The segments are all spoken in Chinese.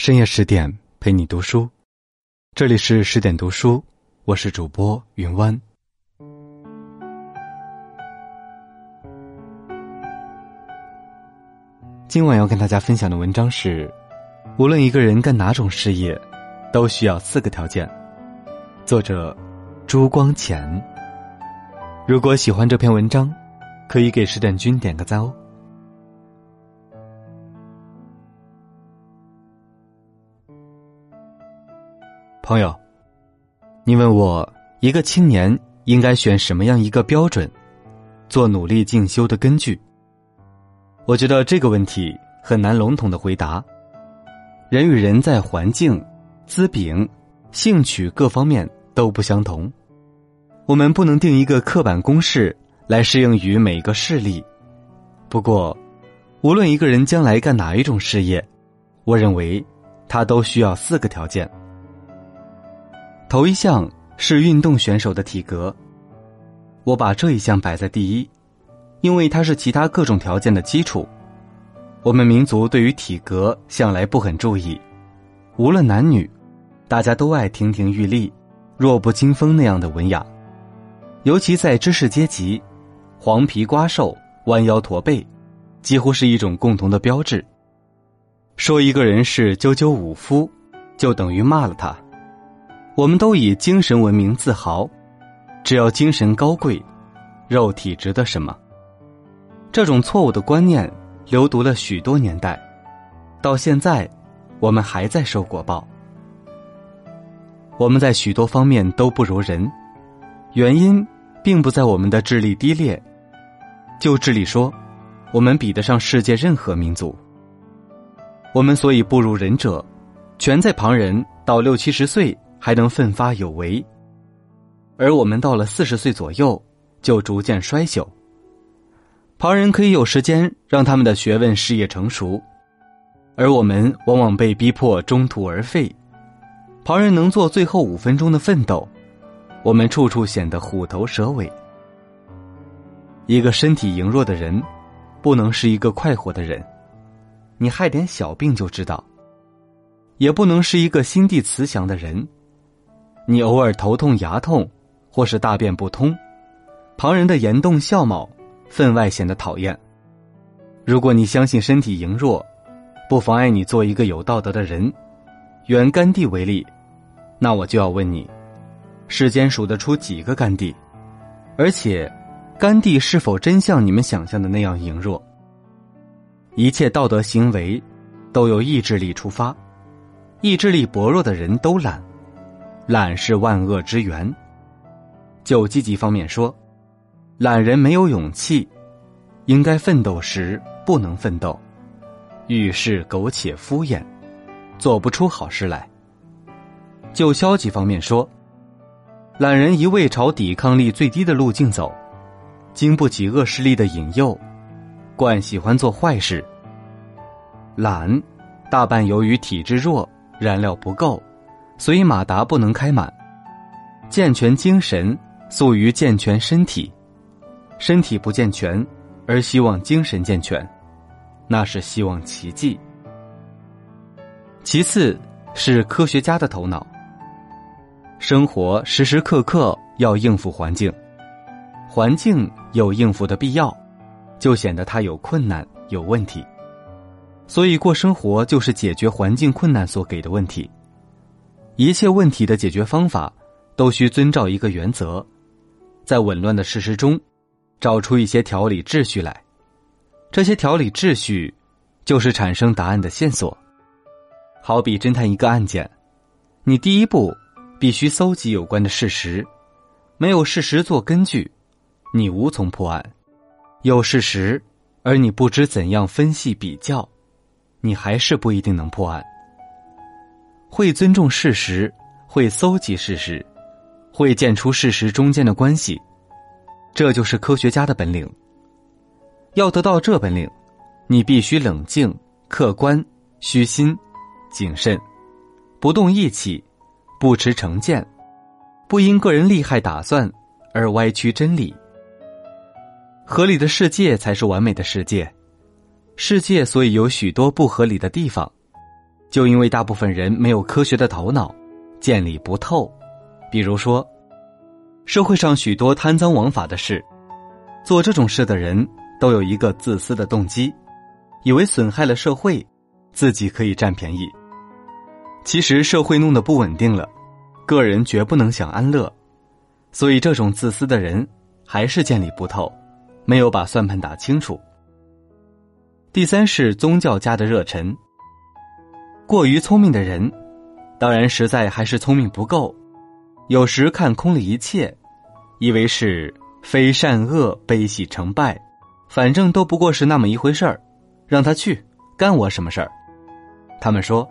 深夜十点陪你读书，这里是十点读书，我是主播云湾。今晚要跟大家分享的文章是：无论一个人干哪种事业，都需要四个条件。作者朱光潜。如果喜欢这篇文章，可以给十点君点个赞哦。朋友，你问我一个青年应该选什么样一个标准，做努力进修的根据？我觉得这个问题很难笼统的回答。人与人在环境、资禀、兴趣各方面都不相同，我们不能定一个刻板公式来适应于每个事例。不过，无论一个人将来干哪一种事业，我认为他都需要四个条件。头一项是运动选手的体格，我把这一项摆在第一，因为它是其他各种条件的基础。我们民族对于体格向来不很注意，无论男女，大家都爱亭亭玉立、弱不禁风那样的文雅，尤其在知识阶级，黄皮瓜瘦、弯腰驼背，几乎是一种共同的标志。说一个人是赳赳武夫，就等于骂了他。我们都以精神文明自豪，只要精神高贵，肉体值得什么？这种错误的观念流毒了许多年代，到现在，我们还在受果报。我们在许多方面都不如人，原因并不在我们的智力低劣。就智力说，我们比得上世界任何民族。我们所以不如人者，全在旁人到六七十岁。还能奋发有为，而我们到了四十岁左右，就逐渐衰朽。旁人可以有时间让他们的学问事业成熟，而我们往往被逼迫中途而废。旁人能做最后五分钟的奋斗，我们处处显得虎头蛇尾。一个身体羸弱的人，不能是一个快活的人。你害点小病就知道，也不能是一个心地慈祥的人。你偶尔头痛、牙痛，或是大便不通，旁人的言动笑貌，分外显得讨厌。如果你相信身体羸弱，不妨碍你做一个有道德的人。原甘地为例，那我就要问你：世间数得出几个甘地？而且，甘地是否真像你们想象的那样羸弱？一切道德行为，都由意志力出发，意志力薄弱的人都懒。懒是万恶之源。就积极方面说，懒人没有勇气，应该奋斗时不能奋斗，遇事苟且敷衍，做不出好事来。就消极方面说，懒人一味朝抵抗力最低的路径走，经不起恶势力的引诱，惯喜欢做坏事。懒，大半由于体质弱，燃料不够。所以马达不能开满，健全精神素于健全身体，身体不健全而希望精神健全，那是希望奇迹。其次是科学家的头脑，生活时时刻刻要应付环境，环境有应付的必要，就显得它有困难有问题，所以过生活就是解决环境困难所给的问题。一切问题的解决方法，都需遵照一个原则，在紊乱的事实中，找出一些条理秩序来。这些条理秩序，就是产生答案的线索。好比侦探一个案件，你第一步必须搜集有关的事实，没有事实做根据，你无从破案；有事实，而你不知怎样分析比较，你还是不一定能破案。会尊重事实，会搜集事实，会建出事实中间的关系，这就是科学家的本领。要得到这本领，你必须冷静、客观、虚心、谨慎，不动义气，不持成见，不因个人利害打算而歪曲真理。合理的世界才是完美的世界，世界所以有许多不合理的地方。就因为大部分人没有科学的头脑，见理不透。比如说，社会上许多贪赃枉法的事，做这种事的人都有一个自私的动机，以为损害了社会，自己可以占便宜。其实社会弄得不稳定了，个人绝不能享安乐，所以这种自私的人还是见理不透，没有把算盘打清楚。第三是宗教家的热忱。过于聪明的人，当然实在还是聪明不够，有时看空了一切，以为是非善恶悲喜成败，反正都不过是那么一回事儿，让他去干我什么事儿？他们说，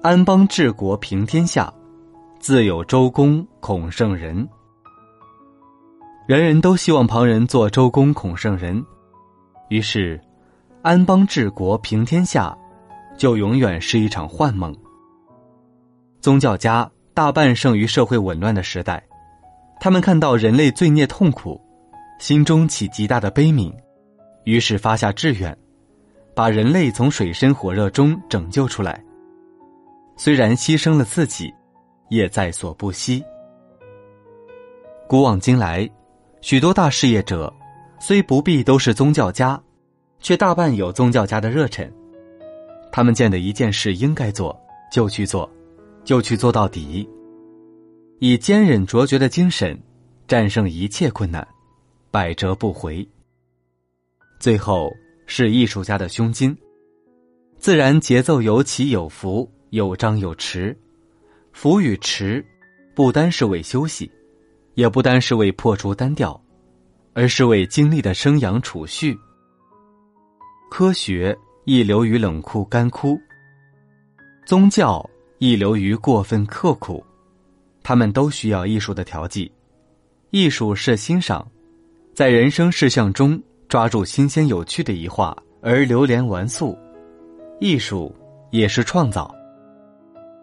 安邦治国平天下，自有周公孔圣人。人人都希望旁人做周公孔圣人，于是，安邦治国平天下。就永远是一场幻梦。宗教家大半生于社会紊乱的时代，他们看到人类罪孽痛苦，心中起极大的悲悯，于是发下志愿，把人类从水深火热中拯救出来。虽然牺牲了自己，也在所不惜。古往今来，许多大事业者，虽不必都是宗教家，却大半有宗教家的热忱。他们见的一件事应该做，就去做，就去做到底，以坚忍卓绝的精神战胜一切困难，百折不回。最后是艺术家的胸襟，自然节奏有起有伏，有张有弛，伏与弛，不单是为休息，也不单是为破除单调，而是为精力的生养储蓄。科学。亦流于冷酷干枯，宗教亦流于过分刻苦，他们都需要艺术的调剂。艺术是欣赏，在人生事项中抓住新鲜有趣的一画而流连玩素；艺术也是创造，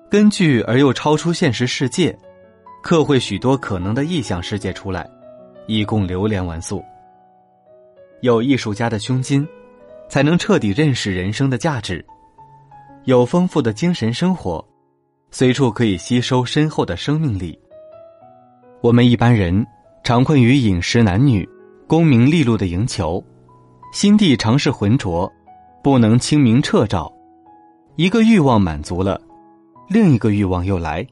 根据而又超出现实世界，刻绘许多可能的意象世界出来，以供流连玩素。有艺术家的胸襟。才能彻底认识人生的价值，有丰富的精神生活，随处可以吸收深厚的生命力。我们一般人常困于饮食男女、功名利禄的营求，心地常是浑浊，不能清明彻照。一个欲望满足了，另一个欲望又来，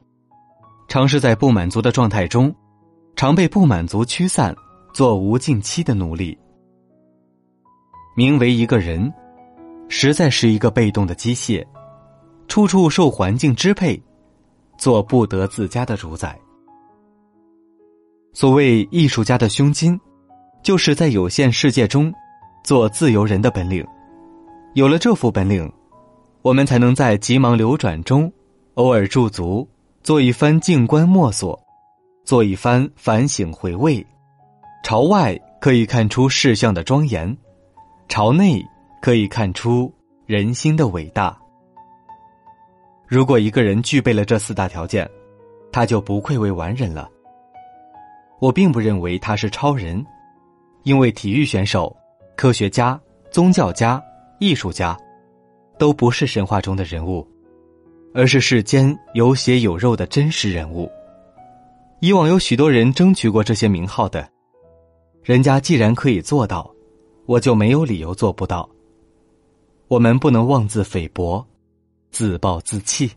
常是在不满足的状态中，常被不满足驱散，做无尽期的努力。名为一个人，实在是一个被动的机械，处处受环境支配，做不得自家的主宰。所谓艺术家的胸襟，就是在有限世界中做自由人的本领。有了这副本领，我们才能在急忙流转中，偶尔驻足，做一番静观默索，做一番反省回味。朝外可以看出世相的庄严。朝内可以看出人心的伟大。如果一个人具备了这四大条件，他就不愧为完人了。我并不认为他是超人，因为体育选手、科学家、宗教家、艺术家，都不是神话中的人物，而是世间有血有肉的真实人物。以往有许多人争取过这些名号的，人家既然可以做到。我就没有理由做不到。我们不能妄自菲薄，自暴自弃。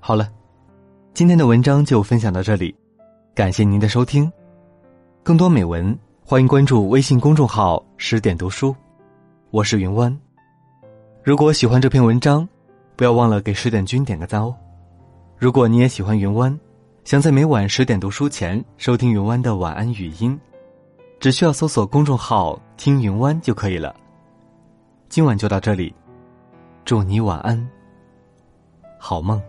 好了，今天的文章就分享到这里，感谢您的收听。更多美文，欢迎关注微信公众号“十点读书”，我是云湾。如果喜欢这篇文章，不要忘了给十点君点个赞哦。如果你也喜欢云湾，想在每晚十点读书前收听云湾的晚安语音，只需要搜索公众号“听云湾”就可以了。今晚就到这里，祝你晚安，好梦。